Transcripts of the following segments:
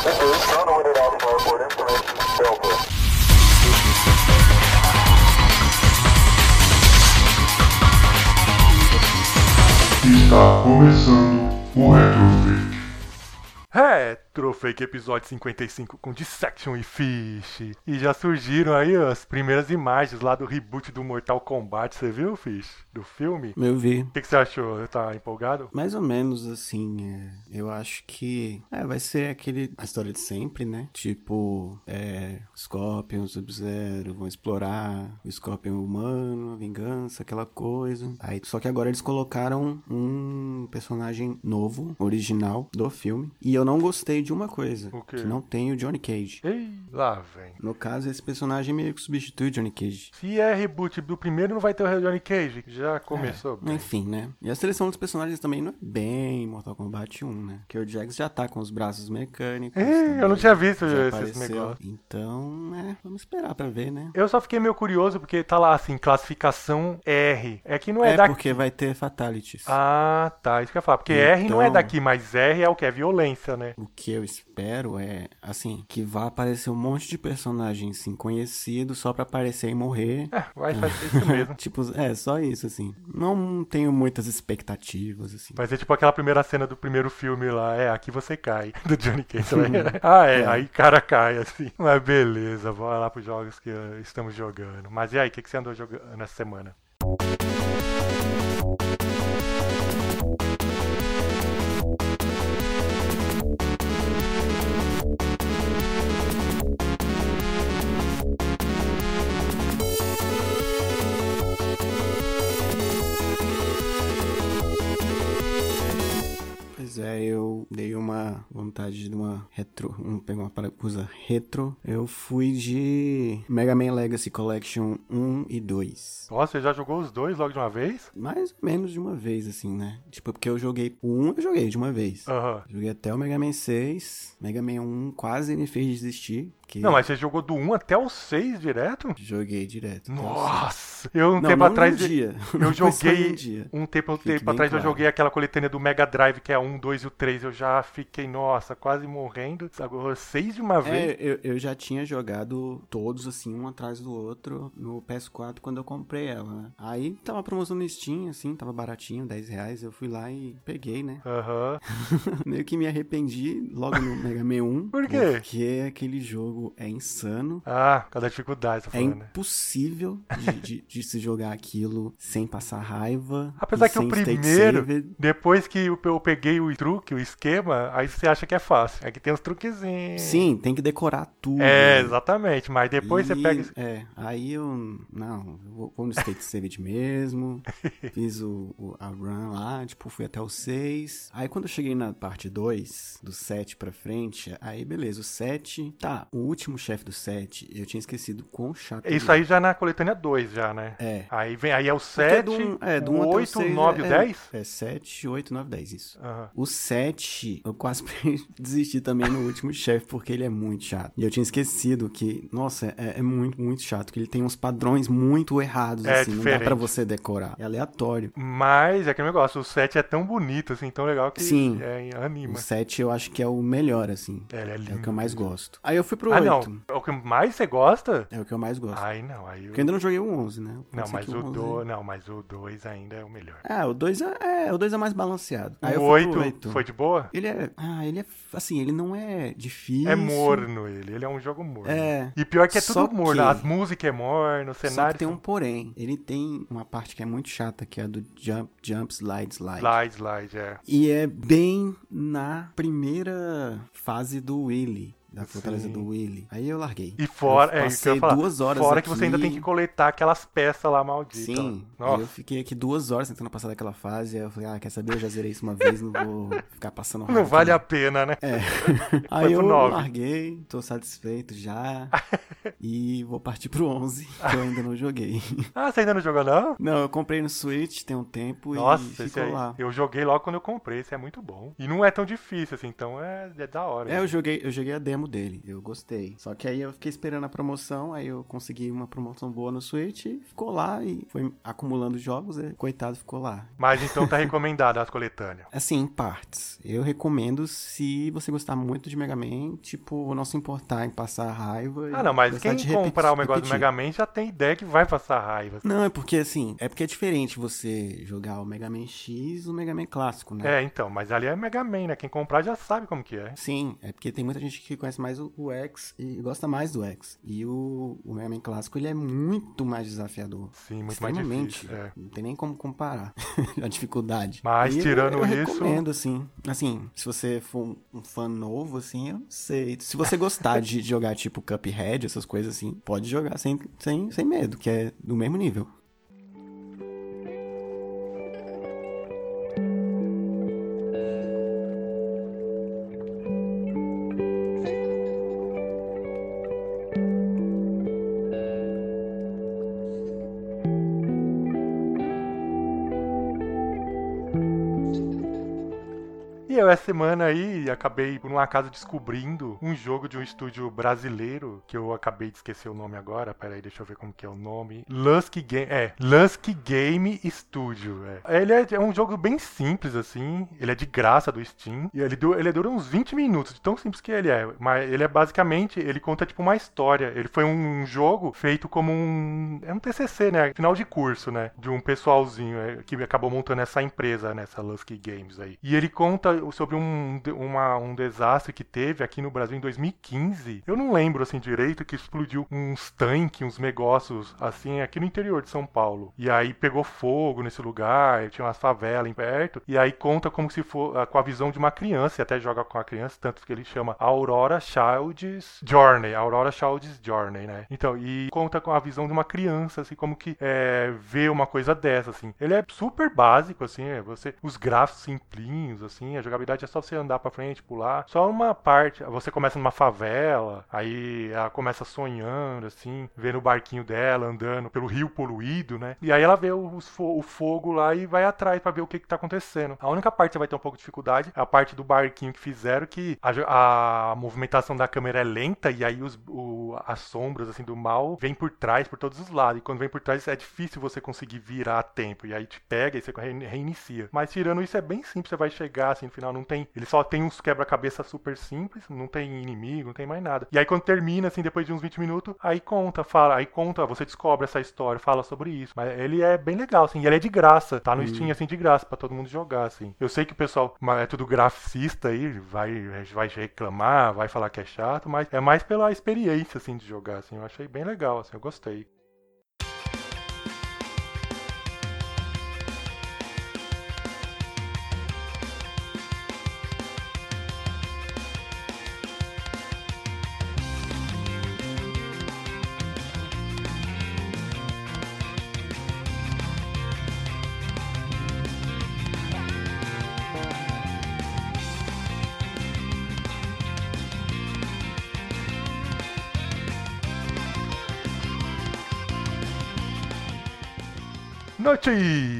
Está começando o Retrofake. Retrofake episódio 55 com Dissection e Fish. E já surgiram aí as primeiras imagens lá do reboot do Mortal Kombat. Você viu, Fish? Do filme? Eu vi. O que, que você achou? Tá empolgado? Mais ou menos assim, é, eu acho que é, vai ser aquele a história de sempre, né? Tipo, é, Scorpion, Sub-Zero vão explorar o Scorpion humano, a vingança, aquela coisa. Aí, só que agora eles colocaram um personagem novo, original do filme. E eu não gostei de uma coisa, O quê? que não tem o Johnny Cage. Ei, lá vem. No caso, esse personagem meio que substitui o Johnny Cage. Se é reboot do primeiro, não vai ter o Johnny Cage. Já começou bem. Enfim, né? E a seleção dos personagens também não é bem Mortal Kombat 1, né? Porque o Jax já tá com os braços mecânicos. Também, eu não tinha visto já esses negócios. Então, é, vamos esperar pra ver, né? Eu só fiquei meio curioso porque tá lá assim, classificação R. É que não é, É, daqui. porque vai ter fatalities. Ah, tá. Isso que eu ia falar. Porque R não é Então- daqui, mas R é o que? É violência, né? O que eu espero é, assim, que vá aparecer um monte de personagens, assim, conhecidos só pra aparecer e morrer. É, vai fazer isso mesmo. tipo, é, só isso, assim. Não tenho muitas expectativas, assim. Vai ser tipo aquela primeira cena do primeiro filme lá, é, aqui você cai, do Johnny Cage. né? ah, é, É. aí cara cai, assim. Mas beleza, bora lá pros jogos que estamos jogando. Mas e aí, o que, que você andou jogando nessa semana? Vontade de uma retro, um, pegar uma parafusa retro. Eu fui de Mega Man Legacy Collection 1 e 2. Nossa, você já jogou os dois logo de uma vez? Mais ou menos de uma vez, assim, né? Tipo, porque eu joguei o 1, eu joguei de uma vez. Aham. Joguei até o Mega Man 6. Mega Man 1 quase me fez desistir. Que Não, mas você jogou do 1 até o 6 direto? Joguei direto. Nossa! Eu um Não, tempo não atrás. num dia. Eu joguei. num dia. Um tempo, um tempo atrás eu claro. joguei aquela coletânea do Mega Drive, que é a 1, 2 e o 3. Eu já fiquei, nossa, quase morrendo. Agora, 6 de uma vez. É, eu, eu já tinha jogado todos, assim, um atrás do outro, no PS4 quando eu comprei ela, né? Aí tava promoção no Steam, assim, tava baratinho, 10 reais. Eu fui lá e peguei, né? Aham. Meio que me arrependi logo no Mega Man 1. Por quê? Porque aquele jogo é insano. Ah, cada dificuldade, tá É falando, né? impossível de, de- de se jogar aquilo sem passar raiva. Apesar que o primeiro, depois que eu peguei o truque, o esquema, aí você acha que é fácil. Aqui tem uns truquezinhos. Sim, tem que decorar tudo. É, exatamente. Mas depois você E, pega. esse- É, aí eu. Não, eu vou, vou no State Saved mesmo. fiz o, o- a run lá, tipo, fui até o 6. Aí quando eu cheguei na parte 2, do 7 pra frente, aí beleza, o 7. Tá, o último chefe do 7, eu tinha esquecido quão chato. Isso aí já na coletânea 2, já, né? É. Aí vem, aí é o Porque 7, do um- é, do o um até o 8, o seis 9 e o é- 10? É 7, 8, 9, 10, isso. Aham. O 7, eu quase desisti também no último chefe, porque ele é muito chato. E eu tinha esquecido que, nossa, é, é muito, muito chato, que ele tem uns padrões muito errados, É assim, não dá diferente. pra você decorar. É aleatório. Mas é aquele negócio, o 7 é tão bonito, assim, tão legal que Sim. é, anima. O 7 eu acho que é o melhor, assim. É, ele é É lindo. o que eu mais gosto. Aí eu fui pro Ah, 8. não. É o que mais você gosta? É o que eu mais gosto. Ai, não. Aí eu... Porque eu ainda não joguei o 11, né? Não, mas o 11 do... não, mas o 2 ainda é o melhor. É, o 2 é, é, o 2 é mais balanceado. Aí o fui pro 8 8. foi de boa? Ele é, ah, ele é, assim, ele não é difícil. É morno ele, ele é um jogo morno. É. E pior que é Só tudo morno, que- as músicas é morno, o Só cenário que tem um porém. Ele tem uma parte que é muito chata, que é a do jump, jump, slide, slide. slide, slide, é. E é bem na primeira fase do Willy. Da fortaleza Sim. do Willy. Aí eu larguei. E fora, eu é isso eu passei ia falar. duas horas Fora aqui, que você ainda tem que coletar aquelas peças lá malditas. Sim, eu fiquei aqui duas horas tentando passar daquela fase. Aí eu falei, ah, quer saber? Eu já zerei isso uma vez, não vou ficar passando raiva Não vale a pena, né? É. Aí eu nove. larguei, tô satisfeito já. e vou partir pro 11, que eu ainda não joguei. Ah, você ainda não jogou, não? Não, eu comprei no Switch tem um tempo Nossa, e ficou aí. lá. Eu joguei logo quando eu comprei, esse é muito bom. E não é tão difícil, assim, então é, é da hora. É, eu joguei, eu joguei a demo mesmo dele. Eu gostei. Só que aí eu fiquei esperando a promoção, aí eu consegui uma promoção boa no Switch, ficou lá e foi acumulando jogos, e coitado ficou lá. Mas então tá recomendado as coletâneas. Assim, em partes. Eu recomendo se você gostar muito de Mega Man, tipo, não se importar em passar raiva. Ah, não, mas quem comprar o negócio do Mega Man já tem ideia que vai passar raiva. Não, é porque assim, é porque é diferente você jogar o Mega Man X o Mega Man clássico, né? É, então, mas ali é Mega Man, né? Quem comprar já sabe como que é. Sim, é porque tem muita gente que conhece mais o, o X e gosta mais do X. E o, o Mega Man clássico, ele é muito mais desafiador. Sim, muito mais difícil. É. Não tem nem como comparar a dificuldade. Mas e tirando eu, eu isso. recomendo, assim. Assim, se você for um fã novo, assim, eu não sei. Se você gostar de jogar tipo Cuphead, essas coisas assim, pode jogar sem, sem, sem medo, que é do mesmo nível. Semana aí acabei por um acaso descobrindo um jogo de um estúdio brasileiro que eu acabei de esquecer o nome agora. Pera aí, deixa eu ver como que é o nome. Lusk Game, é, Lusk Game Studio. É. Ele é, é, um jogo bem simples assim. Ele é de graça do Steam e ele, ele dura uns 20 minutos, de tão simples que ele é. Mas ele é basicamente, ele conta tipo uma história. Ele foi um jogo feito como um é um TCC, né? Final de curso, né? De um pessoalzinho é, que acabou montando essa empresa, né? Lusk Games aí. E ele conta sobre um, uma, um desastre que teve aqui no Brasil em 2015. Eu não lembro assim direito que explodiu uns tanques, uns negócios assim aqui no interior de São Paulo. E aí pegou fogo nesse lugar, tinha umas favelas em perto. E aí conta como se for ah, com a visão de uma criança, e até joga com a criança, tanto que ele chama Aurora Child's Journey. Aurora Child's Journey, né? Então, e conta com a visão de uma criança, assim, como que é, vê uma coisa dessa, assim. Ele é super básico, assim, é, você, os gráficos simplinhos, assim, a jogabilidade é só você andar para frente, pular. Só uma parte, você começa numa favela, aí ela começa sonhando, assim, vendo o barquinho dela andando pelo rio poluído, né? E aí ela vê o, o fogo lá e vai atrás para ver o que, que tá acontecendo. A única parte que você vai ter um pouco de dificuldade é a parte do barquinho que fizeram, que a, a movimentação da câmera é lenta e aí os, o, as sombras, assim, do mal vem por trás, por todos os lados. E quando vem por trás é difícil você conseguir virar a tempo. E aí te pega e você reinicia. Mas tirando isso é bem simples, você vai chegar, assim, no final não tem. Ele só tem uns quebra-cabeça super simples, não tem inimigo, não tem mais nada. E aí quando termina, assim, depois de uns 20 minutos, aí conta, fala, aí conta, você descobre essa história, fala sobre isso. Mas ele é bem legal, assim, e ele é de graça, tá no hum. Steam, assim, de graça, para todo mundo jogar, assim. Eu sei que o pessoal é tudo graficista aí, vai, vai reclamar, vai falar que é chato, mas é mais pela experiência, assim, de jogar, assim. Eu achei bem legal, assim, eu gostei. Gucci.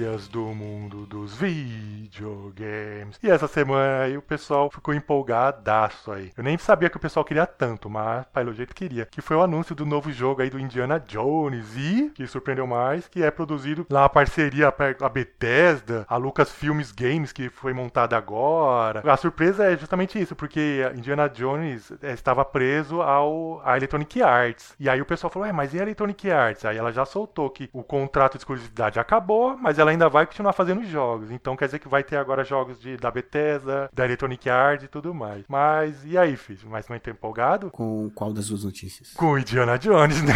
Notícias do mundo dos videogames. E essa semana aí o pessoal ficou empolgadaço aí. Eu nem sabia que o pessoal queria tanto, mas pelo jeito queria. Que foi o anúncio do novo jogo aí do Indiana Jones e, que surpreendeu mais, que é produzido na parceria a Bethesda, a Lucasfilmes Games, que foi montada agora. A surpresa é justamente isso, porque Indiana Jones eh, estava preso ao a Electronic Arts. E aí o pessoal falou, é, mas e a Electronic Arts? Aí ela já soltou que o contrato de exclusividade acabou, mas ela ainda vai continuar fazendo jogos. Então quer dizer que vai ter agora jogos de, da Bethesda, da Electronic Arts e tudo mais. Mas e aí, filho? Mas não tá empolgado? Com qual das duas notícias? Com o Indiana Jones, né?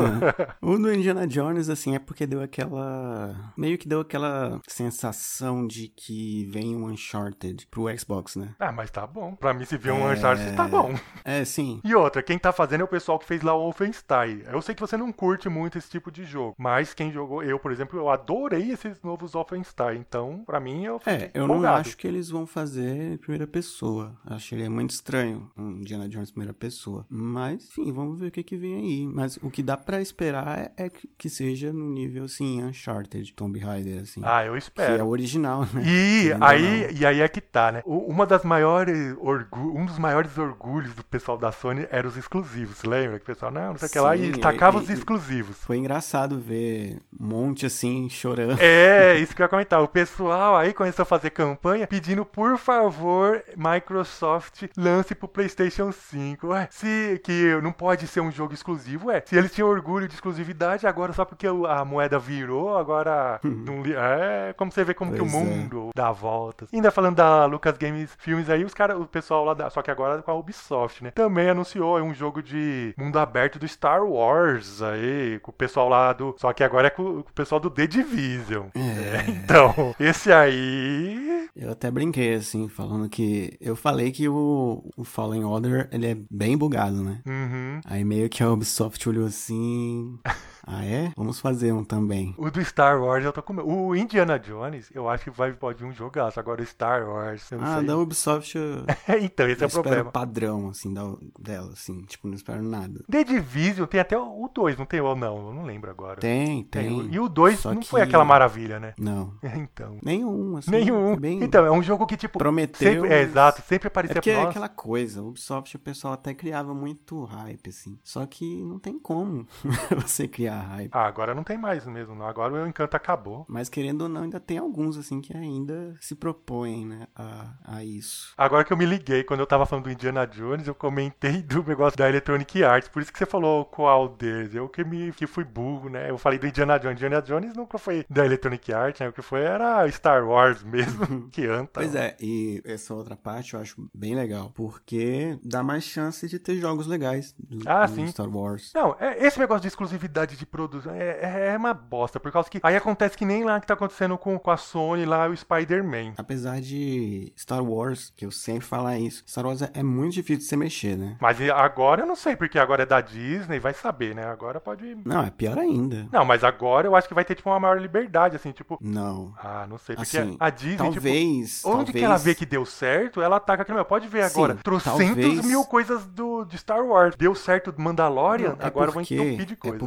o do Indiana Jones, assim, é porque deu aquela. meio que deu aquela sensação de que vem um Uncharted pro Xbox, né? Ah, mas tá bom. Pra mim, se vier um é... Uncharted, tá bom. É, sim. E outra, quem tá fazendo é o pessoal que fez lá o Wolfenstein. Eu sei que você não curte muito esse tipo de jogo, mas quem jogou, eu, por exemplo, eu adorei esses novos Wolfenstein. Então, pra mim, eu É, fiquei eu não empolgado. acho que eles vão fazer em primeira pessoa. Acharia muito estranho um Indiana Jones em primeira pessoa. Mas, enfim, vamos ver o que que vem aí. Mas o que dá pra esperar é, é que, seja no nível, assim, Uncharted, Tomb Raider, assim. Ah, eu que é espero. o original, né? E ou aí, e aí é que tá, né? Uma das maiores um dos maiores orgulhos do pessoal da Sony era os exclusivos, lembra? Que o pessoal, não, não sei o que lá, e tacava os exclusivos. Foi engraçado ver um monte, assim, chorando. É, isso que eu ia comentar. O pessoal aí começou a fazer campanha pedindo, por favor, Microsoft lance pro PlayStation 5. Ué, se que não pode ser um jogo exclusivo, é. Se eles tinham orgulho de exclusividade, agora só porque a moeda virou, agora não li- é como você vê como que o Pois é. mundo dá voltas. Ainda falando da Lucas Games Filmes aí, os cara, o pessoal lá da, só que agora com a Ubisoft, né? Também anunciou um jogo de mundo aberto do Star Wars aí, com o pessoal lá do, só que agora é com, com o pessoal do The Division. É. Então, esse aí. Eu até brinquei, assim, falando que... Eu falei que o, o Fallen Order, ele é bem bugado, né? Uhum. Aí meio que a Ubisoft olhou assim... Ah, é? Vamos fazer um também. O do Star Wars eu tô com medo. O Indiana Jones, eu acho que vai, pode vir um jogaço. Agora o Star Wars, Ah, sei. da Ubisoft eu, então, esse eu é o problema. padrão, assim, da, dela, assim. Tipo, não espero nada. The Division tem até o 2, não tem ou não? Eu não lembro agora. Tem, tem. E o 2 Só não que- foi aquela maravilha, né? Não. Então. Nenhum, assim. Nenhum. é Bem... Então, é um jogo que, tipo, Prometeu, sempre, é, mas- exato, sempre É aparecia porque pra é aquela coisa, o Ubisoft o pessoal até criava muito hype, assim. Só que não tem como você criar hype. Ah, agora não tem mais mesmo, não. Agora o encanto acabou. Mas querendo ou não, ainda tem alguns, assim, que ainda se propõem, né, a, a isso. Agora que eu me liguei, quando eu tava falando do Indiana Jones, eu comentei do negócio da Electronic Arts. Por isso que você falou qual deles. Eu que me que fui burro, né? Eu falei do Indiana Jones. Indiana Jones nunca foi da Electronic Arts, né? O que foi era Star Wars mesmo, que anta. Pois é, e essa outra parte eu acho bem legal, porque dá mais chance de ter jogos legais do, Ah, do sim. Star Wars. Não, é- esse negócio de exclusividade de produção é, é uma bosta, por causa que aí acontece que nem lá que tá acontecendo com, com a Sony lá o Spider-Man. Apesar de Star Wars, que eu sempre falo isso, Star Wars é, é muito difícil de você mexer, né? Mas agora eu não sei, porque agora é da Disney, vai saber, né? Agora pode. Não, é pior ainda. Não, mas agora eu acho que vai ter tipo uma maior liberdade, assim, tipo. Não. Ah, não sei, porque Assim, a Disney, tipo, talvez. Onde talvez... que ela vê que deu certo, ela ataca aquilo. meu, Pode ver Sim, agora. Trocentos talvez- mil coisas do, de Star Wars. Deu certo Mandalorian, Não, é agora eu vou porque- entupir de É coisa.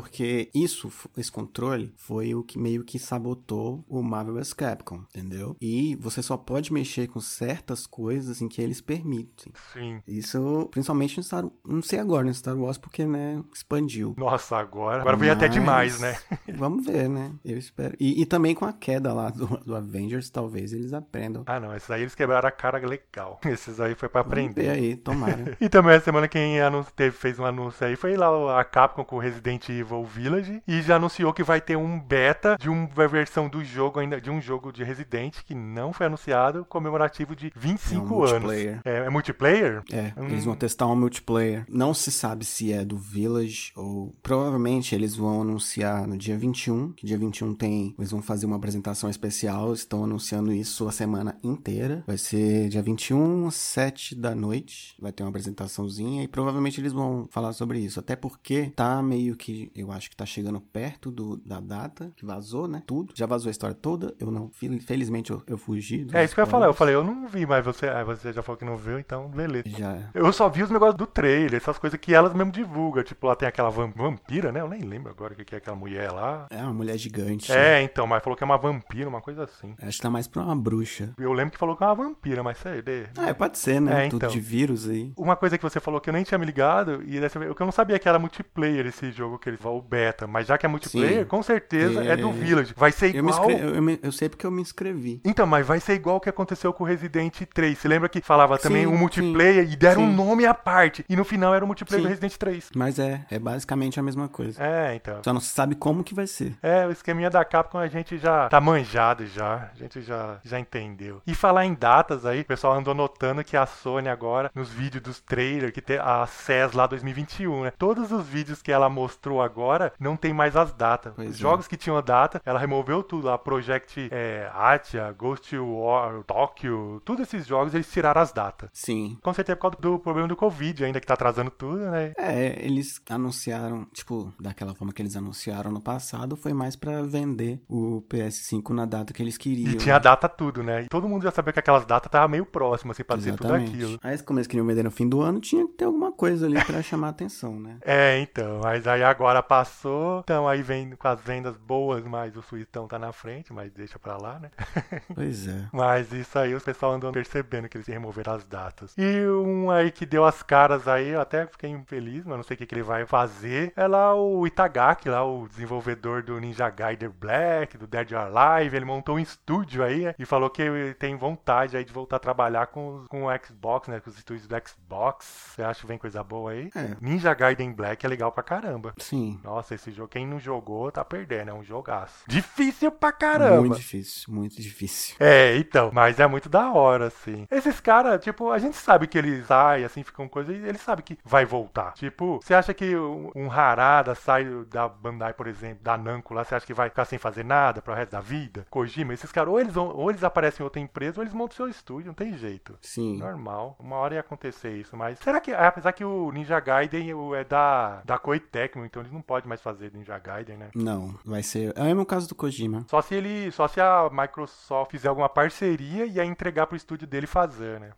Porque isso, esse controle, foi o que meio que sabotou o Marvel vs Capcom, entendeu? E você só pode mexer com certas coisas em que eles permitem. Sim. Isso, principalmente no Star não sei agora no Star Wars, porque, né, expandiu. Nossa, agora. Agora veio até demais, né? Vamos ver, né? Eu espero. E, e também com a queda lá do, do Avengers, talvez eles aprendam. Ah, não. Esses aí eles quebraram a cara legal. Esses aí foi pra aprender. aí, tomara. E também essa semana quem anun- teve, fez um anúncio aí foi lá a Capcom com o Resident Evil Village e já anunciou que vai ter um beta de uma versão do jogo ainda de um jogo de Resident que não foi anunciado, comemorativo de 25 É um anos. É, é multiplayer? É, Hum. eles vão testar um multiplayer. Não se sabe se é do Village ou. Provavelmente eles vão anunciar no dia 21. Que dia 21 tem. Eles vão fazer uma apresentação especial. Estão anunciando isso a semana inteira. Vai ser dia 21, às 7 da noite. Vai ter uma apresentaçãozinha. E provavelmente eles vão falar sobre isso. Até porque tá meio que. Eu acho que tá chegando perto do, da data. Que vazou, né? Tudo. Já vazou a história toda. Eu não. fel- Felizmente eu, eu fugi. É isso que eu ia falar. Eu falei, eu não vi, mas você, ah, você já falou que não viu, então beleza. Já. Eu só vi os negócios do trailer, essas coisas que elas mesmo divulgam. Tipo, lá tem aquela vam- vampira, né? Eu nem lembro agora o que é aquela mulher lá. É uma mulher gigante. É, então, mas falou que é uma vampira, uma coisa assim. Acho que tá mais pra uma bruxa. Eu lembro que falou que é uma vampira, mas sei, de... Ah, pode ser, né? É, Tudo então. de vírus aí. Uma coisa que você falou que eu nem tinha me ligado, e dessa vez, o que eu não sabia que era multiplayer esse jogo que eles o beta, mas já que é multiplayer, Sim. com certeza é... do É. Village. Vai ser Eu, igual. inscre... eu, me- eu sei porque eu me inscrevi. Então, mas vai ser igual o que aconteceu com o Resident 3. Você lembra que falava também Sim, um multiplayer e deram um sim. nome à parte. E no final era o multiplayer do Resident 3. Mas é, é basicamente a mesma coisa. É, então. Só não se sabe como que vai ser. É, o esqueminha da Capcom a gente já tá manjado já. A gente já, já entendeu. E falar em datas aí, o pessoal andou notando que a Sony agora, nos vídeos dos trailers, que te- a, a CES lá 2021, né? Todos os vídeos que ela mostrou agora não tem mais as datas. Pois Os é. jogos que tinham data, ela removeu tudo lá. Project é, Atia, Ghost War, Tokyo, todos esses jogos eles tiraram as datas. Sim. Com certeza por causa do problema do Covid ainda, que tá atrasando tudo, né? É, eles anunciaram, tipo, daquela forma que eles anunciaram no passado, foi mais pra vender o PS5 na data que eles queriam. E tinha data tudo, né? E todo mundo já sabia que aquelas datas estavam meio próximas, assim, pra dizer tudo aquilo. Aí, como eles queriam vender no fim do ano, tinha que ter alguma coisa ali pra chamar a atenção, né? É, então, mas aí agora passou, então aí vem com as vendas boas, mas o Suitão tá na frente, mas deixa pra lá, né? Pois é. Mas isso aí o pessoal andou percebendo que eles removeram as datas. E um aí que deu as caras aí, eu até fiquei infeliz, mas não sei o que, que ele vai fazer. É lá o Itagaki, lá o desenvolvedor do Ninja Gaiden Black, do Dead or Alive. Ele montou um estúdio aí né, e falou que tem vontade aí de voltar a trabalhar com, com o Xbox, né? Com os estúdios do Xbox. Você acha que vem coisa boa aí? É. Ninja Gaiden Black é legal pra caramba. Sim. Nossa, esse jogo, quem não jogou, tá perdendo. É um jogaço. Difícil pra caramba. Muito difícil, muito difícil. É, então, mas é muito da hora, assim. Esses caras, tipo, a gente sabe que eles saem, assim, ficam coisa, e eles sabem que vai voltar. Tipo, você acha que um Harada sai da Bandai, por exemplo, da Namco lá, você acha que vai ficar sem fazer nada pro resto da vida? Kojima, esses caras, ou eles, vão, ou eles aparecem em outra empresa, ou eles montam seu estúdio, não tem jeito. Sim. Normal, uma hora ia acontecer isso, mas será que, apesar que o Ninja Gaiden é da, da Koei Tecmo, então eles não podem mais fazer Ninja Gaiden, né? Não, vai ser. É o mesmo caso do Kojima. Só se ele, só se a Microsoft fizer alguma parceria e aí entregar pro estúdio dele fazer, né?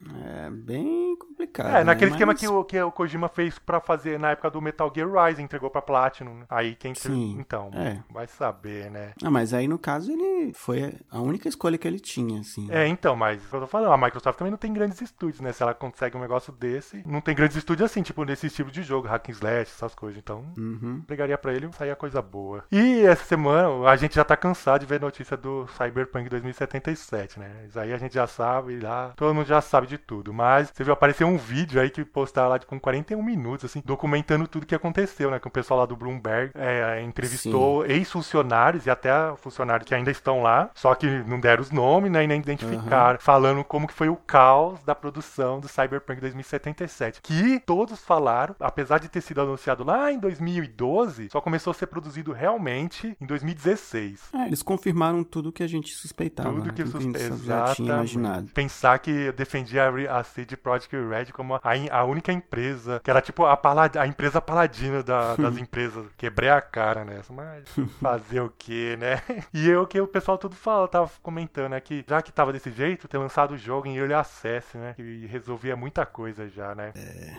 É bem complicado. É, naquele né? esquema Mas- que o, que o Kojima fez pra fazer na época do Metal Gear Rise, entregou pra Platinum. né? Aí quem Sim, então, é. vai saber, né? Ah, mas aí no caso ele foi a única escolha que ele tinha, assim. É, então, mas o que eu tô falando, a Microsoft também não tem grandes estúdios, né? Se ela consegue um negócio desse, não tem grandes estúdios assim, tipo nesse tipo de jogo, hack and slash, essas coisas. Então, Uhum. Pegaria pra ele sair a coisa boa. E essa semana a gente já tá cansado de ver notícia do Cyberpunk 2077, né? Isso aí a gente já sabe lá, todo mundo já sabe de tudo. Mas você viu aparecer um vídeo aí que postaram lá de, com 41 minutos, assim, documentando tudo que aconteceu, né? Que o pessoal lá do Bloomberg é, entrevistou ex-funcionários e até funcionários que ainda estão lá, só que não deram os nomes, né? E nem identificaram, falando como que foi o caos da produção do Cyberpunk 2077. Que todos falaram, apesar de ter sido anunciado lá em 2012, só começou a ser produzido realmente em 2016. É, eles confirmaram tudo que a gente suspeitava. Tudo né? que a suspe- gente já tinha imaginado. Pensar que eu defendia a CD Projekt Red como a, a única empresa, que era tipo a, palad- a empresa paladina da- das empresas. Quebrei a cara nessa, mas fazer o que, né? E eu que o pessoal tudo fala, tava comentando, né? Que já que tava desse jeito, ter lançado o jogo em Early Access, né? Que resolvia muita coisa já, né?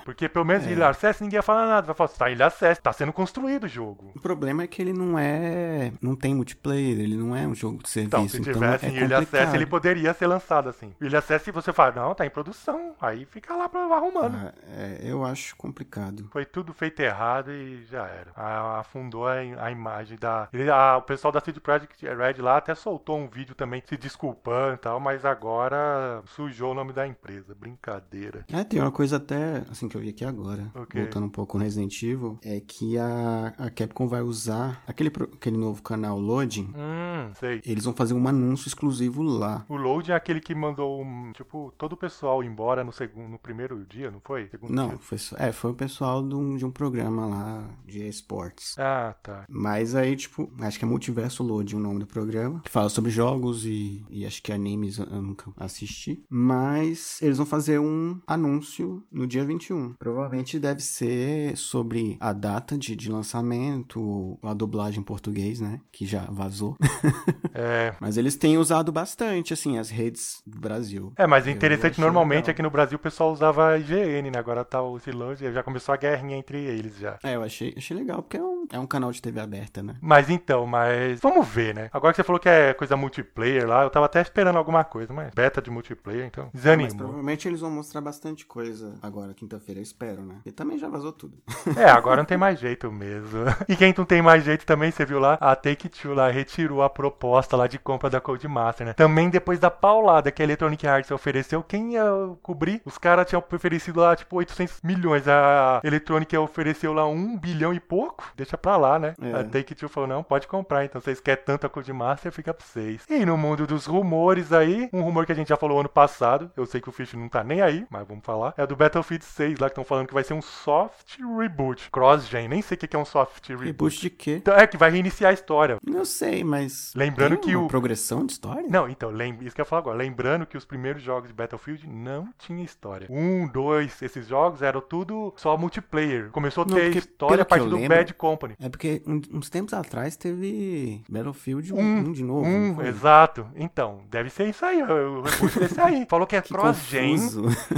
Porque pelo menos em É. Early Access ninguém ia falar nada. Vai falar, tá em Early Access, tá sendo construído o jogo. O problema é que ele não é. Não tem multiplayer, ele não é um jogo de serviço. Então, se então tivesse é em Early Access, ele poderia ser lançado assim. Early Access, você fala, não, tá em produção, aí fica lá arrumando. Ah, é, eu acho complicado. Foi tudo feito errado e já era. A- Afundou a, a imagem da. ele- a- o pessoal da City Project Red lá até soltou um vídeo também se desculpando e tal, mas agora sujou o nome da empresa. Brincadeira. É, tem uma coisa até, assim, que eu vi aqui agora, O quê? voltando um pouco no Resident Evil, é que a, a Capcom vai usar aquele, aquele novo canal Loading, Hum, sei. eles vão fazer um anúncio exclusivo lá. O Load é aquele que mandou, um, tipo, todo o pessoal embora no segundo, no primeiro dia, não foi? Segundo Não, dia. foi, é, foi o pessoal de um, de um programa lá de esportes. Ah, tá. Mas aí, tipo, acho que é Multiverso Load o nome do programa, que fala sobre jogos e, e acho que animes eu nunca assisti. Mas eles vão fazer um anúncio no dia 21. Provavelmente deve ser sobre a data de, de lançamento, a dublagem em português, né? Que já vazou. É. Mas eles têm usado bastante, assim, as redes do Brasil. É, mas Eu interessante, normalmente legal. aqui no Brasil o pessoal usava IGN, né? Agora tá o Load, já começou a guerrinha entre eles já. É, eu achei, achei legal, porque é um, é um canal de TV aberta, né? Mas então, mas vamos ver, né? Agora que você falou que é coisa multiplayer lá, eu tava até esperando alguma coisa, mas beta de multiplayer, então Mas desanimou. provavelmente eles vão mostrar bastante coisa agora, quinta-feira, eu espero, né? E também já vazou tudo. É, agora não tem mais jeito mesmo. E quem não tem mais jeito também, você viu lá, a Take-Two lá retirou a proposta lá de compra da Codemaster, né? Também depois da paulada que a Electronic Arts ofereceu, quem ia cobrir? Os caras tinham oferecido lá, tipo, 800 milhões. A Electronic ofereceu lá um bilhão e pouco. Deixa pra lá, né? É. A Take-Two falou, não, pode comprar, então vocês querem tanto a Codemaster, fica pra vocês. E no mundo dos rumores aí, um rumor que a gente já falou ano passado, eu sei que o Fish não tá nem aí, mas vamos falar, é do Battlefield 6 lá, que estão falando que vai ser um soft reboot, cross-gen, nem sei o que é um soft reboot. Reboot de quê? Então, é que vai reiniciar a história. Não sei, mas. Lembrando que o- progressão de história? Não, então, lem- isso que eu ia falar agora. Lembrando que os primeiros jogos de Battlefield não tinha história. Um, dois, esses jogos eram tudo só multiplayer. Começou a Não, ter porque, história a partir do lembro, Bad Company. É porque uns tempos atrás teve Battlefield 1 Um, um, de novo. não Um, exato. Então, deve ser isso aí, o reboot desse aí. Falou que é cross-gen,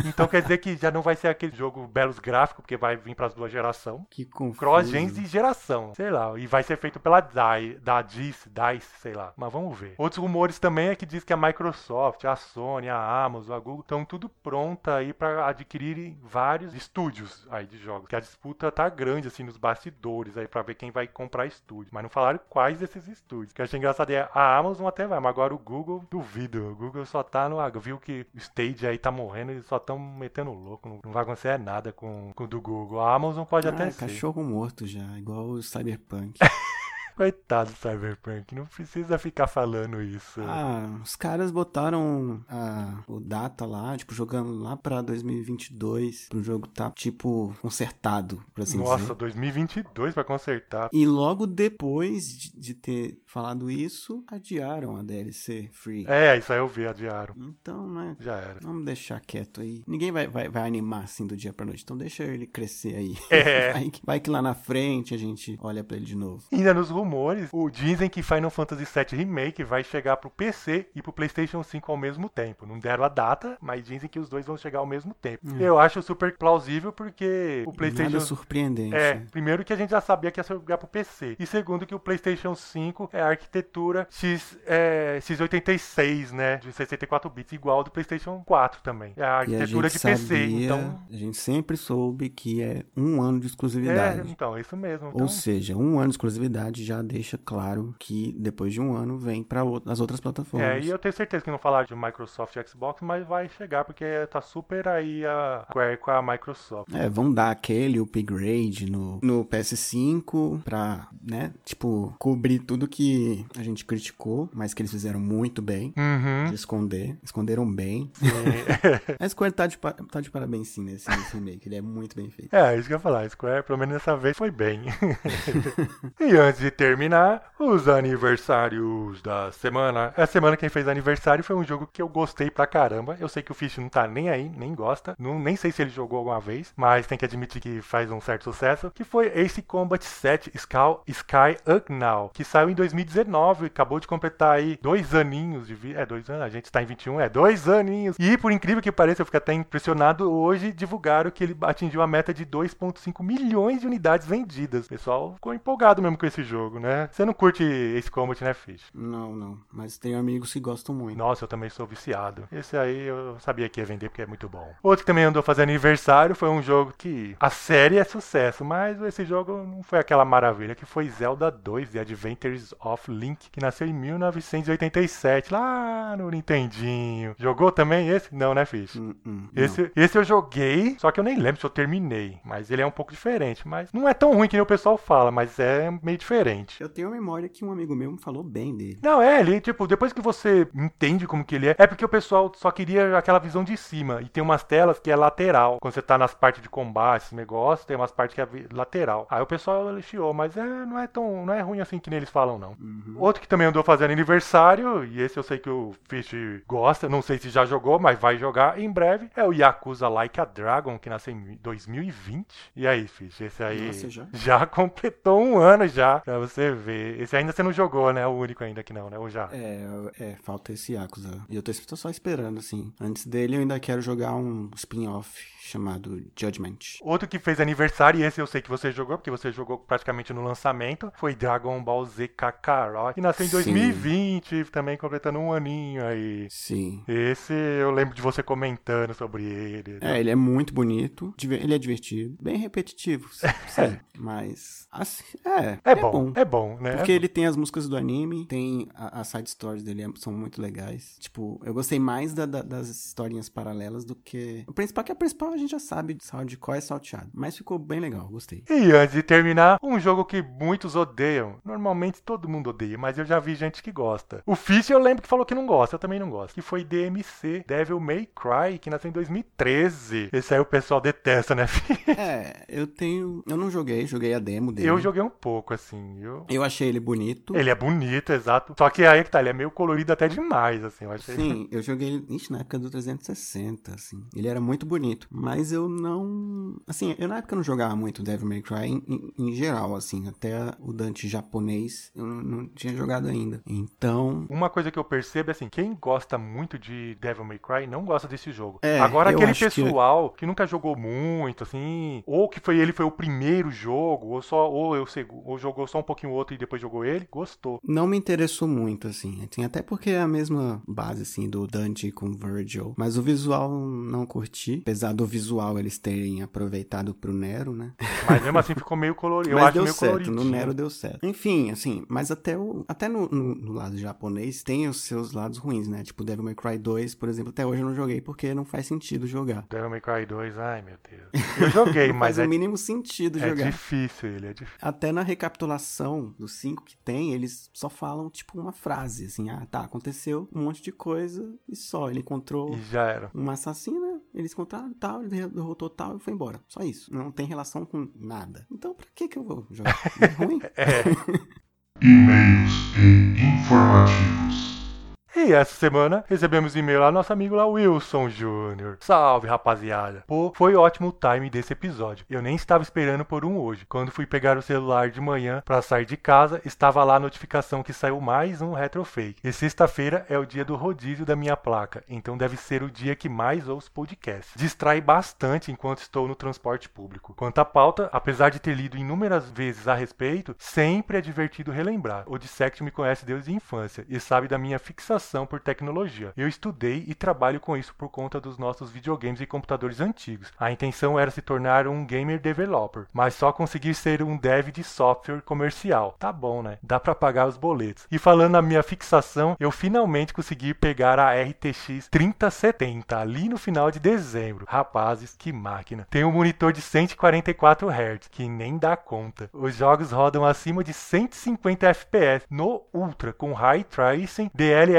então quer dizer que já não vai ser aquele jogo belos gráficos, porque vai vir pras duas gerações. que confuso. Cross-gens de geração, sei lá. E vai ser feito pela DICE, da DICE, DICE, sei lá. Mas vamos ver. Outros rumores também é que diz que a Microsoft, a Sony, a Amazon, a Google estão tudo pronta aí pra adquirirem vários estúdios aí de jogos. Que a disputa tá grande assim nos bastidores aí pra ver quem vai comprar estúdio. Mas não falaram quais desses estúdios. O que eu achei engraçado é a Amazon até vai, mas agora o Google duvido. O Google só tá no viu que o Stage aí tá morrendo e só estão metendo louco. Não, vai acontecer nada com, com o do Google. A Amazon pode até Ah, ser. cachorro morto já, igual o Cyberpunk. Coitado do Cyberpunk, não precisa ficar falando isso. ah, os caras botaram a, o data lá, tipo, jogando lá pra 2022, pro jogo tá, tipo, consertado, por assim Nossa, dizer. 2022 pra consertar. E logo depois de, de ter falado isso, adiaram a DLC Free. É, isso aí eu vi, adiaram. Então, né, Já era. Vamos deixar quieto aí. Ninguém vai, vai, vai animar assim do dia pra noite. Então deixa ele crescer aí. É. Vai, que- vai que lá na frente a gente olha pra ele de novo. Ainda nos rumores, o, dizem que Final Fantasy VII Remake vai chegar pro PC e pro PlayStation 5 ao mesmo tempo. Não deram a data, mas dizem que os dois vão chegar ao mesmo tempo. Eu acho super plausível porque o PlayStation Nada surpreendente. É, primeiro que a gente já sabia que ia jogar pro PC. E segundo que o PlayStation 5 é a arquitetura X, é, X86, né? De 64 bits, igual ao do PlayStation 4 também. É a a arquitetura gente de PC, sabia, então. a gente sempre soube que é um ano de É, exclusividade. então, é isso mesmo. Então, Ou seja, um ano de exclusividade já deixa claro que depois de um ano vem para as outras é, plataformas. e eu tenho certeza que não falaram de Microsoft e Xbox, mas vai chegar, porque tá super aí a Square com a Microsoft. É, vão dar aquele upgrade no, no PS5 pra, né, tipo, cobrir tudo que a gente criticou, mas que eles fizeram muito bem. Uhum. De esconder. Esconderam bem. Sim. A Square tá de, tá de parabéns sim nesse, nesse remake. Ele é muito bem feito. É, isso que eu ia falar. Square, pelo menos dessa vez, foi bem. e antes de terminar, os aniversários da semana. Essa semana quem fez aniversário foi um jogo que eu gostei pra caramba. Eu sei que o Fish não tá nem aí, nem gosta. Não, nem sei se ele jogou alguma vez, mas tem que admitir que faz um certo sucesso. Que foi Ace Combat 7 Sky, Sky Up Now, que saiu em 2019 acabou de completar aí dois aninhos de vida. É, dois anos, a gente tá em 21, é dois aninhos. E por incrível que pareça, eu fico até impressionado. Hoje divulgaram que ele atingiu a meta de 2,5 milhões de unidades vendidas. O pessoal ficou empolgado mesmo com esse jogo, né? Você não curte Ace Combat, né, Fish? Não, não. Mas tenho amigos que gostam muito. Nossa, eu também sou viciado. Esse aí eu sabia que ia vender porque é muito bom. Outro que também andou fazendo aniversário foi um jogo que a série é sucesso, mas esse jogo não foi aquela maravilha, que foi Zelda 2, The Adventures of Link, que nasceu em 1987, lá no Nintendinho. Jogou também esse? Não, né, Fish? Hum, hum, Esse, esse eu joguei, só que eu nem lembro se eu terminei. Mas ele é um pouco diferente. Mas não é tão ruim que nem o pessoal fala, mas é meio diferente. Eu tenho a memória que um amigo meu me falou bem dele. Não, é, ele, tipo, depois que você entende como que ele é, é porque o pessoal só queria aquela visão de cima. E tem umas telas que é lateral. Quando você tá nas partes de combate, esse negócio, tem umas partes que é lateral. Aí o pessoal elogiou, mas é, não é tão. não é ruim assim que nem eles falam, não. Outro que também andou fazendo aniversário, e esse eu sei que o Fish gosta, não sei se já jogou, mas vai jogar em breve, é o Yakuza Like a Dragon, que nasceu em 2020. E aí, Fish, esse aí Nossa, já? já completou um ano já, pra você ver. Esse ainda você não jogou, né? O único ainda que não, né? Ou já? É, é, falta esse Yakuza. E eu tô, tô só esperando, assim. Antes dele, eu ainda quero jogar um spin-off chamado Judgment. Outro que fez aniversário, e esse eu sei que você jogou, porque você jogou praticamente no lançamento, foi Dragon Ball Z Kakarot, que nasceu em Sim. 2020, também completando um aninho aí. Sim. Esse eu lembro de você comentando sobre ele. É, ele é muito bonito, ele é divertido, bem repetitivo, sim, mas assim, é, É bom. É bom, né? Porque é ele tem as músicas do anime, tem as side stories dele é- são muito legais. Tipo, eu gostei mais da- da- das historinhas paralelas do que. O principal que a principal gente já sabe de qual é salteado. Mas ficou bem legal, gostei. E antes de terminar, um jogo que muitos odeiam. Normalmente todo mundo odeia, mas eu já vi gente que gosta. O Fish eu lembro que falou que não gosta, eu também não gosto. Que foi DMC, Devil May Cry, que nasceu em 2013. Esse aí o pessoal detesta, né, Fih? É, eu tenho. Eu não joguei, joguei a demo dele. Eu joguei um pouco, assim. Eu... Eu achei ele bonito. Ele é bonito, exato. Só que aí que tá, ele é meio colorido até demais, assim. Eu achei. Sim, eu joguei ele, ixi, na época do 360, assim. Ele era muito bonito, mas eu não, assim, eu na época não jogava muito Devil May Cry em, em- em geral, assim, até o Dante japonês eu não, não tinha jogado ainda. Então, Uma coisa que eu percebo é assim, quem gosta muito de Devil May Cry não gosta desse jogo. É, Agora aquele que- pessoal que... nunca jogou muito, assim, ou que foi ele foi o primeiro jogo, ou só ou eu ou jogou só um pouquinho outro e depois jogou ele, gostou. não me interessou muito, assim, assim, até porque é a mesma base, assim, do Dante com Virgil, mas o visual não curti, apesar do visual eles terem aproveitado pro Nero, né? Mas mesmo assim ficou meio colorido. Eu mas acho deu meio certo, colorido. no Nero deu certo. Enfim, assim, mas até, o, até no, no- no lado japonês tem os seus lados ruins, né? Tipo, Devil May Cry 2, por exemplo, até hoje eu não joguei porque não faz sentido jogar. Devil May Cry 2, ai meu Deus. Eu joguei, mas faz é, o mínimo sentido é jogar. difícil ele, é difícil. Até na recapitulação dos cinco que tem, eles só falam, tipo, uma frase, assim, ah, tá, aconteceu um monte de coisa e só. Ele encontrou E já era. uma assassina, eles encontraram tal, ele derrotou tal e foi embora. Só isso. Não tem relação com nada. Então, pra que que eu vou jogar? É ruim? E-mails e informativos. E essa semana recebemos e-mail lá do nosso amigo lá, Wilson Júnior. Salve, rapaziada. Pô, foi ótimo o time desse episódio. Eu nem estava esperando por um hoje. Quando fui pegar o celular de manhã para sair de casa, estava lá a notificação que saiu mais um retrofake. E sexta-feira é o dia do rodízio da minha placa, então deve ser o dia que mais ouço podcast. Distrai bastante enquanto estou no transporte público. Quanto à pauta, apesar de ter lido inúmeras vezes a respeito, sempre é divertido relembrar. O Dissect me conhece desde a infância e sabe da minha fixação por tecnologia. Eu estudei e trabalho com isso por conta dos nossos videogames e computadores antigos. A intenção era se tornar um gamer developer, mas só conseguir ser um dev de software comercial. Tá bom, né? Dá pra pagar os boletos. E falando na minha fixação, eu finalmente consegui pegar a RTX 3070 ali no final de dezembro. Rapazes, que máquina. Tem um monitor de 144 Hz, que nem dá conta. Os jogos rodam acima de 150 FPS no Ultra, com High Tracing,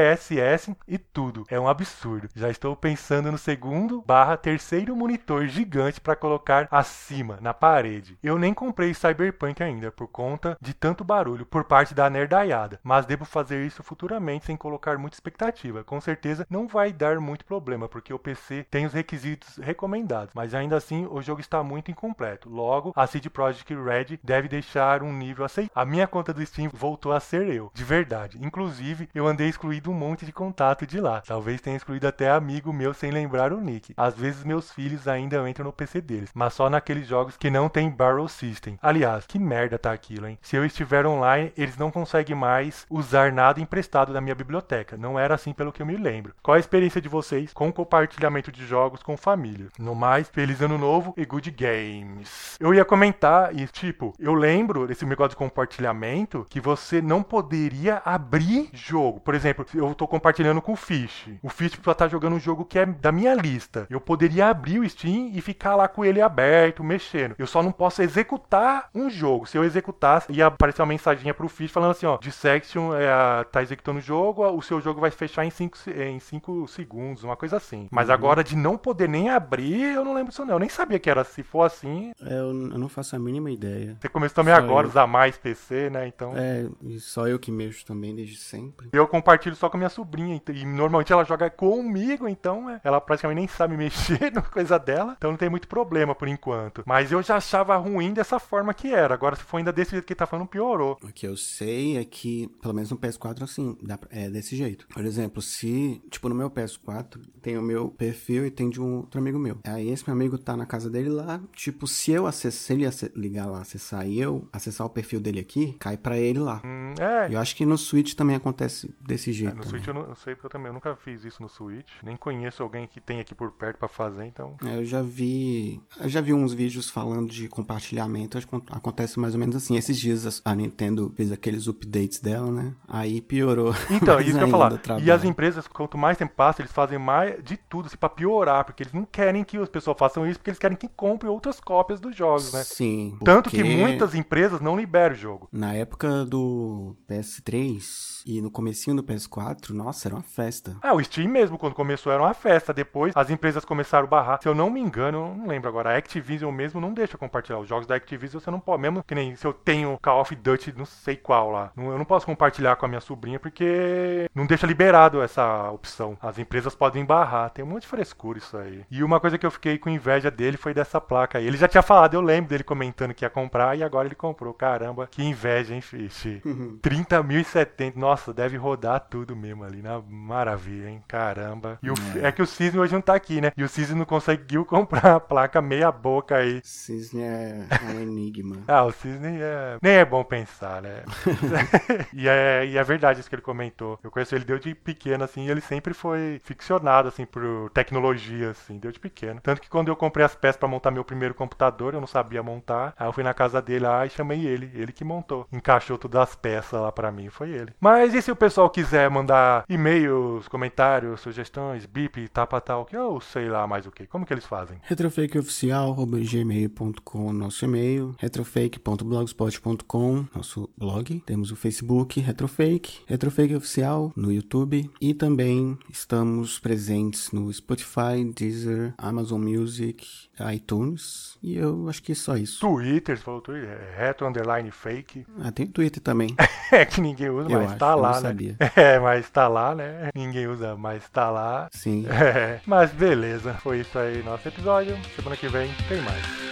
DLSS e tudo. É um absurdo. Já estou pensando no segundo barra terceiro monitor gigante para colocar acima, na parede. Eu nem comprei Cyberpunk ainda, por conta de tanto barulho por parte da nerdaiada, mas devo fazer isso futuramente sem colocar muita expectativa. Com certeza não vai dar muito problema, porque o PC tem os requisitos recomendados, mas ainda assim o jogo está muito incompleto. Logo, a CD Projekt Red deve deixar um nível aceitável. A minha conta do Steam voltou a ser eu, de verdade. Inclusive, eu andei excluído monte de contato de lá. Talvez tenha excluído até amigo meu sem lembrar o nick. Às vezes meus filhos ainda entram no PC deles, mas só naqueles jogos que não tem Barrel System. Aliás, que merda tá aquilo, hein? Se eu estiver online, eles não conseguem mais usar nada emprestado da minha biblioteca. Não era assim pelo que eu me lembro. Qual a experiência de vocês com compartilhamento de jogos com família? No mais, feliz ano novo e good games. Eu ia comentar e tipo, eu lembro desse negócio de compartilhamento que você não poderia abrir jogo. Por exemplo, eu tô compartilhando com o Fish. O Fish precisa estar jogando um jogo que é da minha lista. Eu poderia abrir o Steam e ficar lá com ele aberto, mexendo. Eu só não posso executar um jogo. Se eu executasse, ia aparecer uma mensaginha pro Fish falando assim, ó, Dissection é, tá executando o jogo, o seu jogo vai fechar em 5 em cinco segundos, uma coisa assim. Mas agora de não poder nem abrir, eu não lembro disso não. Eu nem sabia que era. Se for assim, É, eu, eu não faço a mínima ideia. você começou também Só agora a eu. usar mais PC, né? Então. É, e só eu que mexo também desde sempre. Eu compartilho só com a minha sobrinha. E normalmente ela joga comigo, então é, ela praticamente nem sabe mexer na coisa dela. Então não tem muito problema por enquanto. Mas eu já achava ruim dessa forma que era. Agora, se for ainda desse jeito que ele tá falando, piorou. O que eu sei é que, pelo menos no PS4, assim, é desse jeito. Por exemplo, se, tipo, no meu PS4, tem o meu perfil e tem de um outro amigo meu. Aí esse meu amigo tá na casa dele lá, tipo, se eu acessar, ele ligar lá, acessar e eu acessar o perfil dele aqui, cai pra ele lá. Hum, é. Eu acho que no Switch também acontece desse jeito. No Switch eu não eu sei porque eu também eu nunca fiz isso no Switch. Nem conheço alguém que tem aqui por perto pra fazer, então. É, eu já vi. Eu já vi uns vídeos falando de compartilhamento. Acho que acontece mais ou menos assim. Esses dias a Nintendo fez aqueles updates dela, né? Aí piorou. Então, isso que eu ia falar. trabalho. E as empresas, quanto mais tempo passa, eles fazem mais de tudo assim, pra piorar, porque eles não querem que as pessoas façam isso, porque eles querem que comprem outras cópias dos jogos, né? Sim. Tanto que muitas empresas não liberam o jogo. Na época do PS3 e no comecinho do PS4, nossa, era uma festa. Ah, o Steam mesmo, quando começou, era uma festa. Depois, as empresas começaram a barrar. Se eu não me engano, eu não lembro agora, a Activision mesmo não deixa compartilhar. Os jogos da Activision você não pode. Mesmo que nem se eu tenho Call of Duty, não sei qual lá. Eu não posso compartilhar com a minha sobrinha porque não deixa liberado essa opção. As empresas podem barrar. Tem um monte de frescura isso aí. E uma coisa que eu fiquei com inveja dele foi dessa placa aí. Ele já tinha falado, eu lembro dele comentando que ia comprar e agora ele comprou. Caramba, que inveja, hein, Fish? 30.070. Nossa, deve rodar tudo mesmo ali. Na maravilha, hein? Caramba. E o, é. que o Cisne hoje não tá aqui, né? E o Cisne não conseguiu comprar a placa meia boca aí. Cisne é um enigma. Ah, o Cisne é... nem é bom pensar, né? e, é, e é verdade isso que ele comentou. Eu conheço ele deu de pequeno, assim, e ele sempre foi ficcionado, assim, por tecnologia, assim, deu de pequeno. Tanto que quando eu comprei as peças pra montar meu primeiro computador, eu não sabia montar. Aí eu fui na casa dele lá e chamei ele. Ele que montou. Encaixou todas as peças lá pra mim, foi ele. Mas e se o pessoal quiser mandar e-mails, comentários, sugestões, bip, tapa tal, que eu sei lá mais o que? Como que eles fazem? retrofakeoficial.gmail.com nosso e-mail, retrofake.blogspot.com nosso blog, temos o Facebook Retrofake, Retrofake Oficial no YouTube e também estamos presentes no Spotify, Deezer, Amazon Music, iTunes e eu acho que é só isso. Twitter, você falou Twitter, é retro underline fake. Ah, tem Twitter também. É que ninguém usa, Eu mas acho, tá lá, né? sabia. É, mas tá lá, né? Ninguém usa, mas tá lá. Sim. É, mas beleza, foi isso aí nosso episódio. Semana que vem tem mais.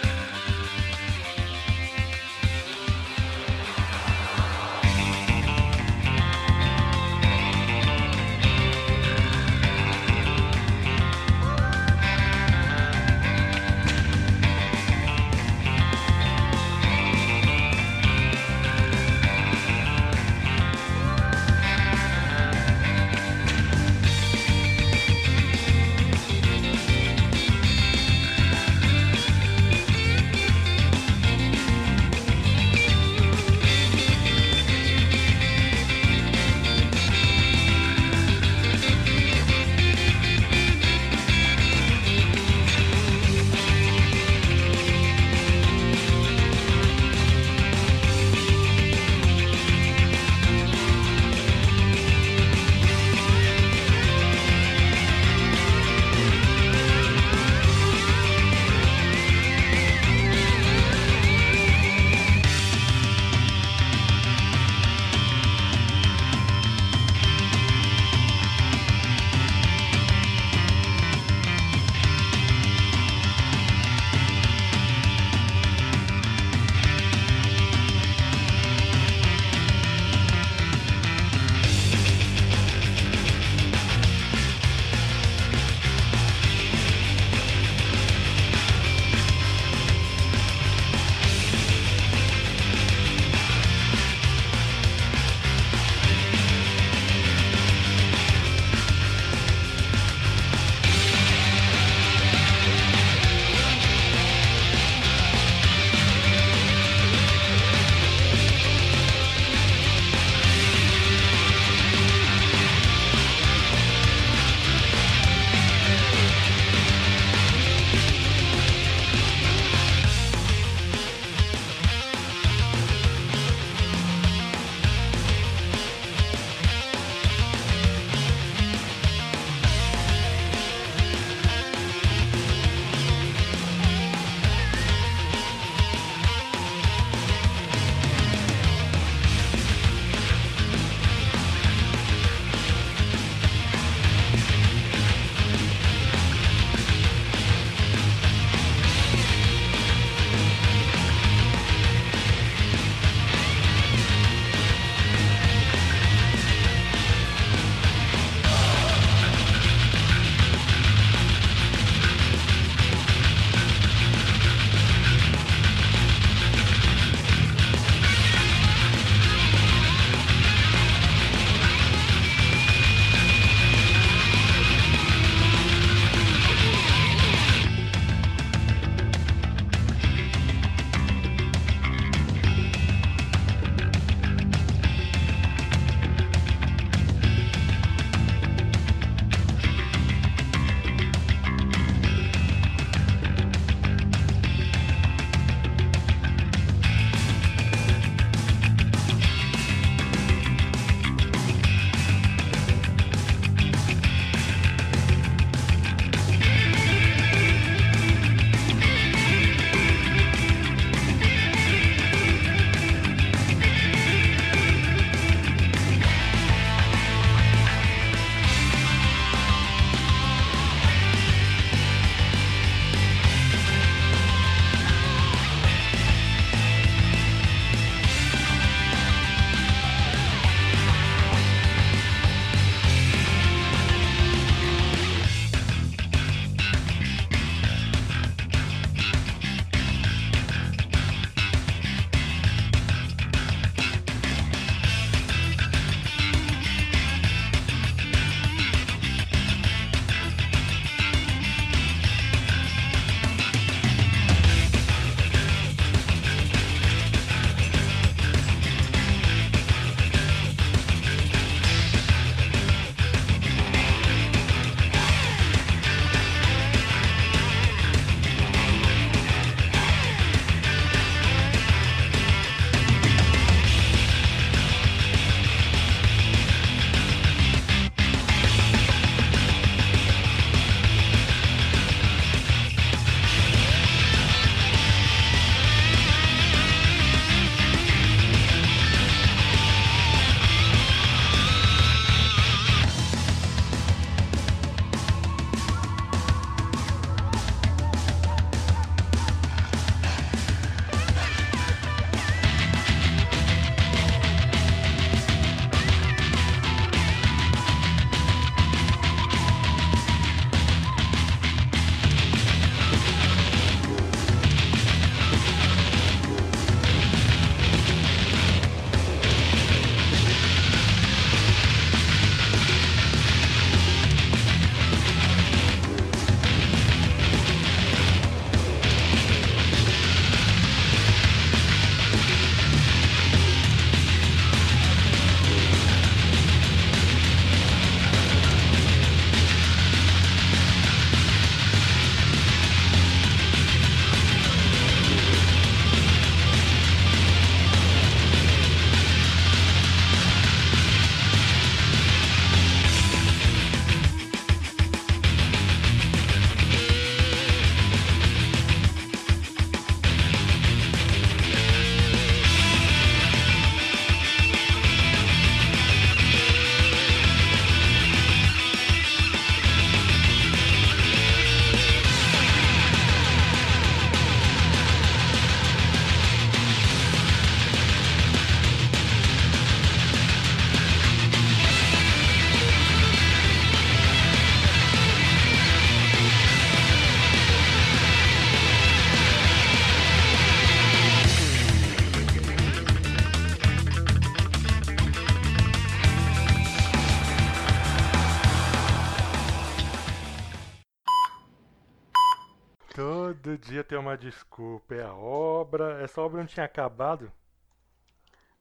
Tem uma desculpa. É a obra. Essa obra não tinha acabado.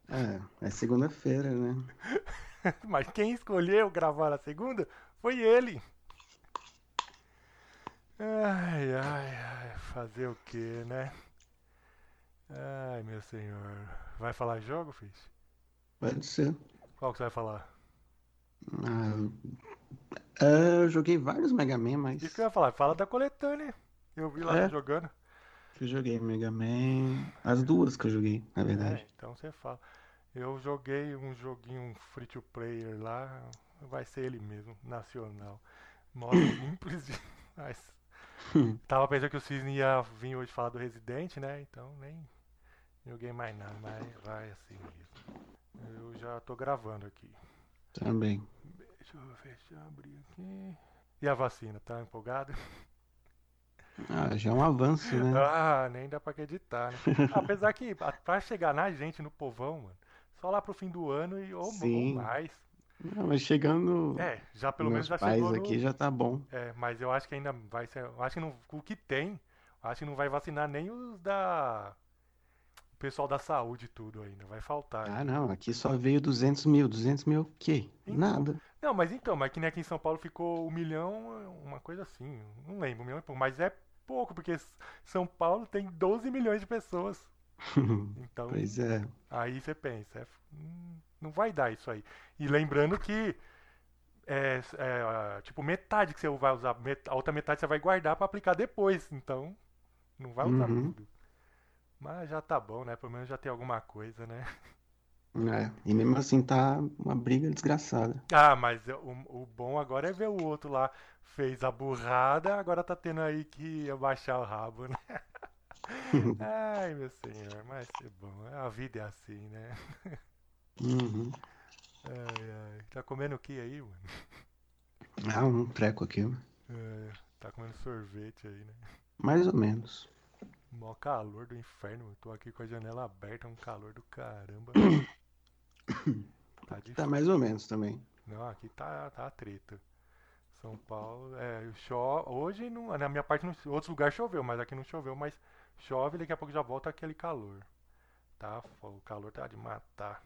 É, é segunda-feira, né? Mas quem escolheu gravar na segunda foi ele. Ai, ai, ai. Fazer o que, né? Ai, meu senhor. Vai falar jogo, Fish? Pode ser. Qual que você vai falar? Ah, eu joguei vários Mega Man, mas. Isso que eu ia falar. Fala da coletânea. Eu vi lá É? jogando. Eu joguei Mega Man. As duas que eu joguei, na É, verdade. então você fala. Eu joguei um joguinho free to player lá. Vai ser ele mesmo, nacional. Mó simples demais. Tava pensando que o Cisne ia vir hoje falar do Resident, né? Então nem joguei mais nada, mas vai assim mesmo. Eu já tô gravando aqui. Também. Deixa eu fechar, abrir aqui. E a vacina, tá empolgado? Ah, já é um avanço, né? Ah, nem dá pra acreditar, né? Apesar que pra chegar na gente, no povão, mano, só lá pro fim do ano e ou, mais. Não, mas chegando. É, já pelo menos já pais chegou no... aqui já tá bom. É, mas eu acho que ainda vai ser. Eu acho que não, o que tem, acho que não vai vacinar nem os da. O pessoal da saúde tudo ainda. Vai faltar. Ah, não, aqui só veio 200 mil. 200 mil o quê? Então. Nada. Não, mas então, mas que nem aqui em São Paulo ficou um milhão, uma coisa assim. Não lembro, um milhão e pouco. Mas é pouco, porque São Paulo tem 12 milhões de pessoas. Então, Pois é. aí você pensa, é, hum, não vai dar isso aí. E lembrando que é, é, tipo metade que você vai usar, a outra metade você vai guardar pra aplicar depois. Então, não vai usar Uhum. tudo. Mas já tá bom, né? Pelo menos já tem alguma coisa, né? É, e mesmo assim tá uma briga desgraçada. Ah, mas o, o bom agora é ver o outro lá fez a burrada, agora tá tendo aí que abaixar o rabo, né? Ai, meu senhor, mas é bom. A vida é assim, né? Uhum. Ai, ai. Tá comendo o que aí, mano? Ah, um treco aqui. É, tá comendo sorvete aí, né? Mais ou menos. Mó calor do inferno. Eu tô aqui com a janela aberta, um calor do caramba. Tá Tá difícil. mais ou menos também. Não, aqui tá, tá treta. São Paulo, é, chove. Hoje, não, na minha parte, em outros lugares choveu, mas aqui não choveu. Mas chove e daqui a pouco já volta aquele calor. Tá? O calor tá de matar.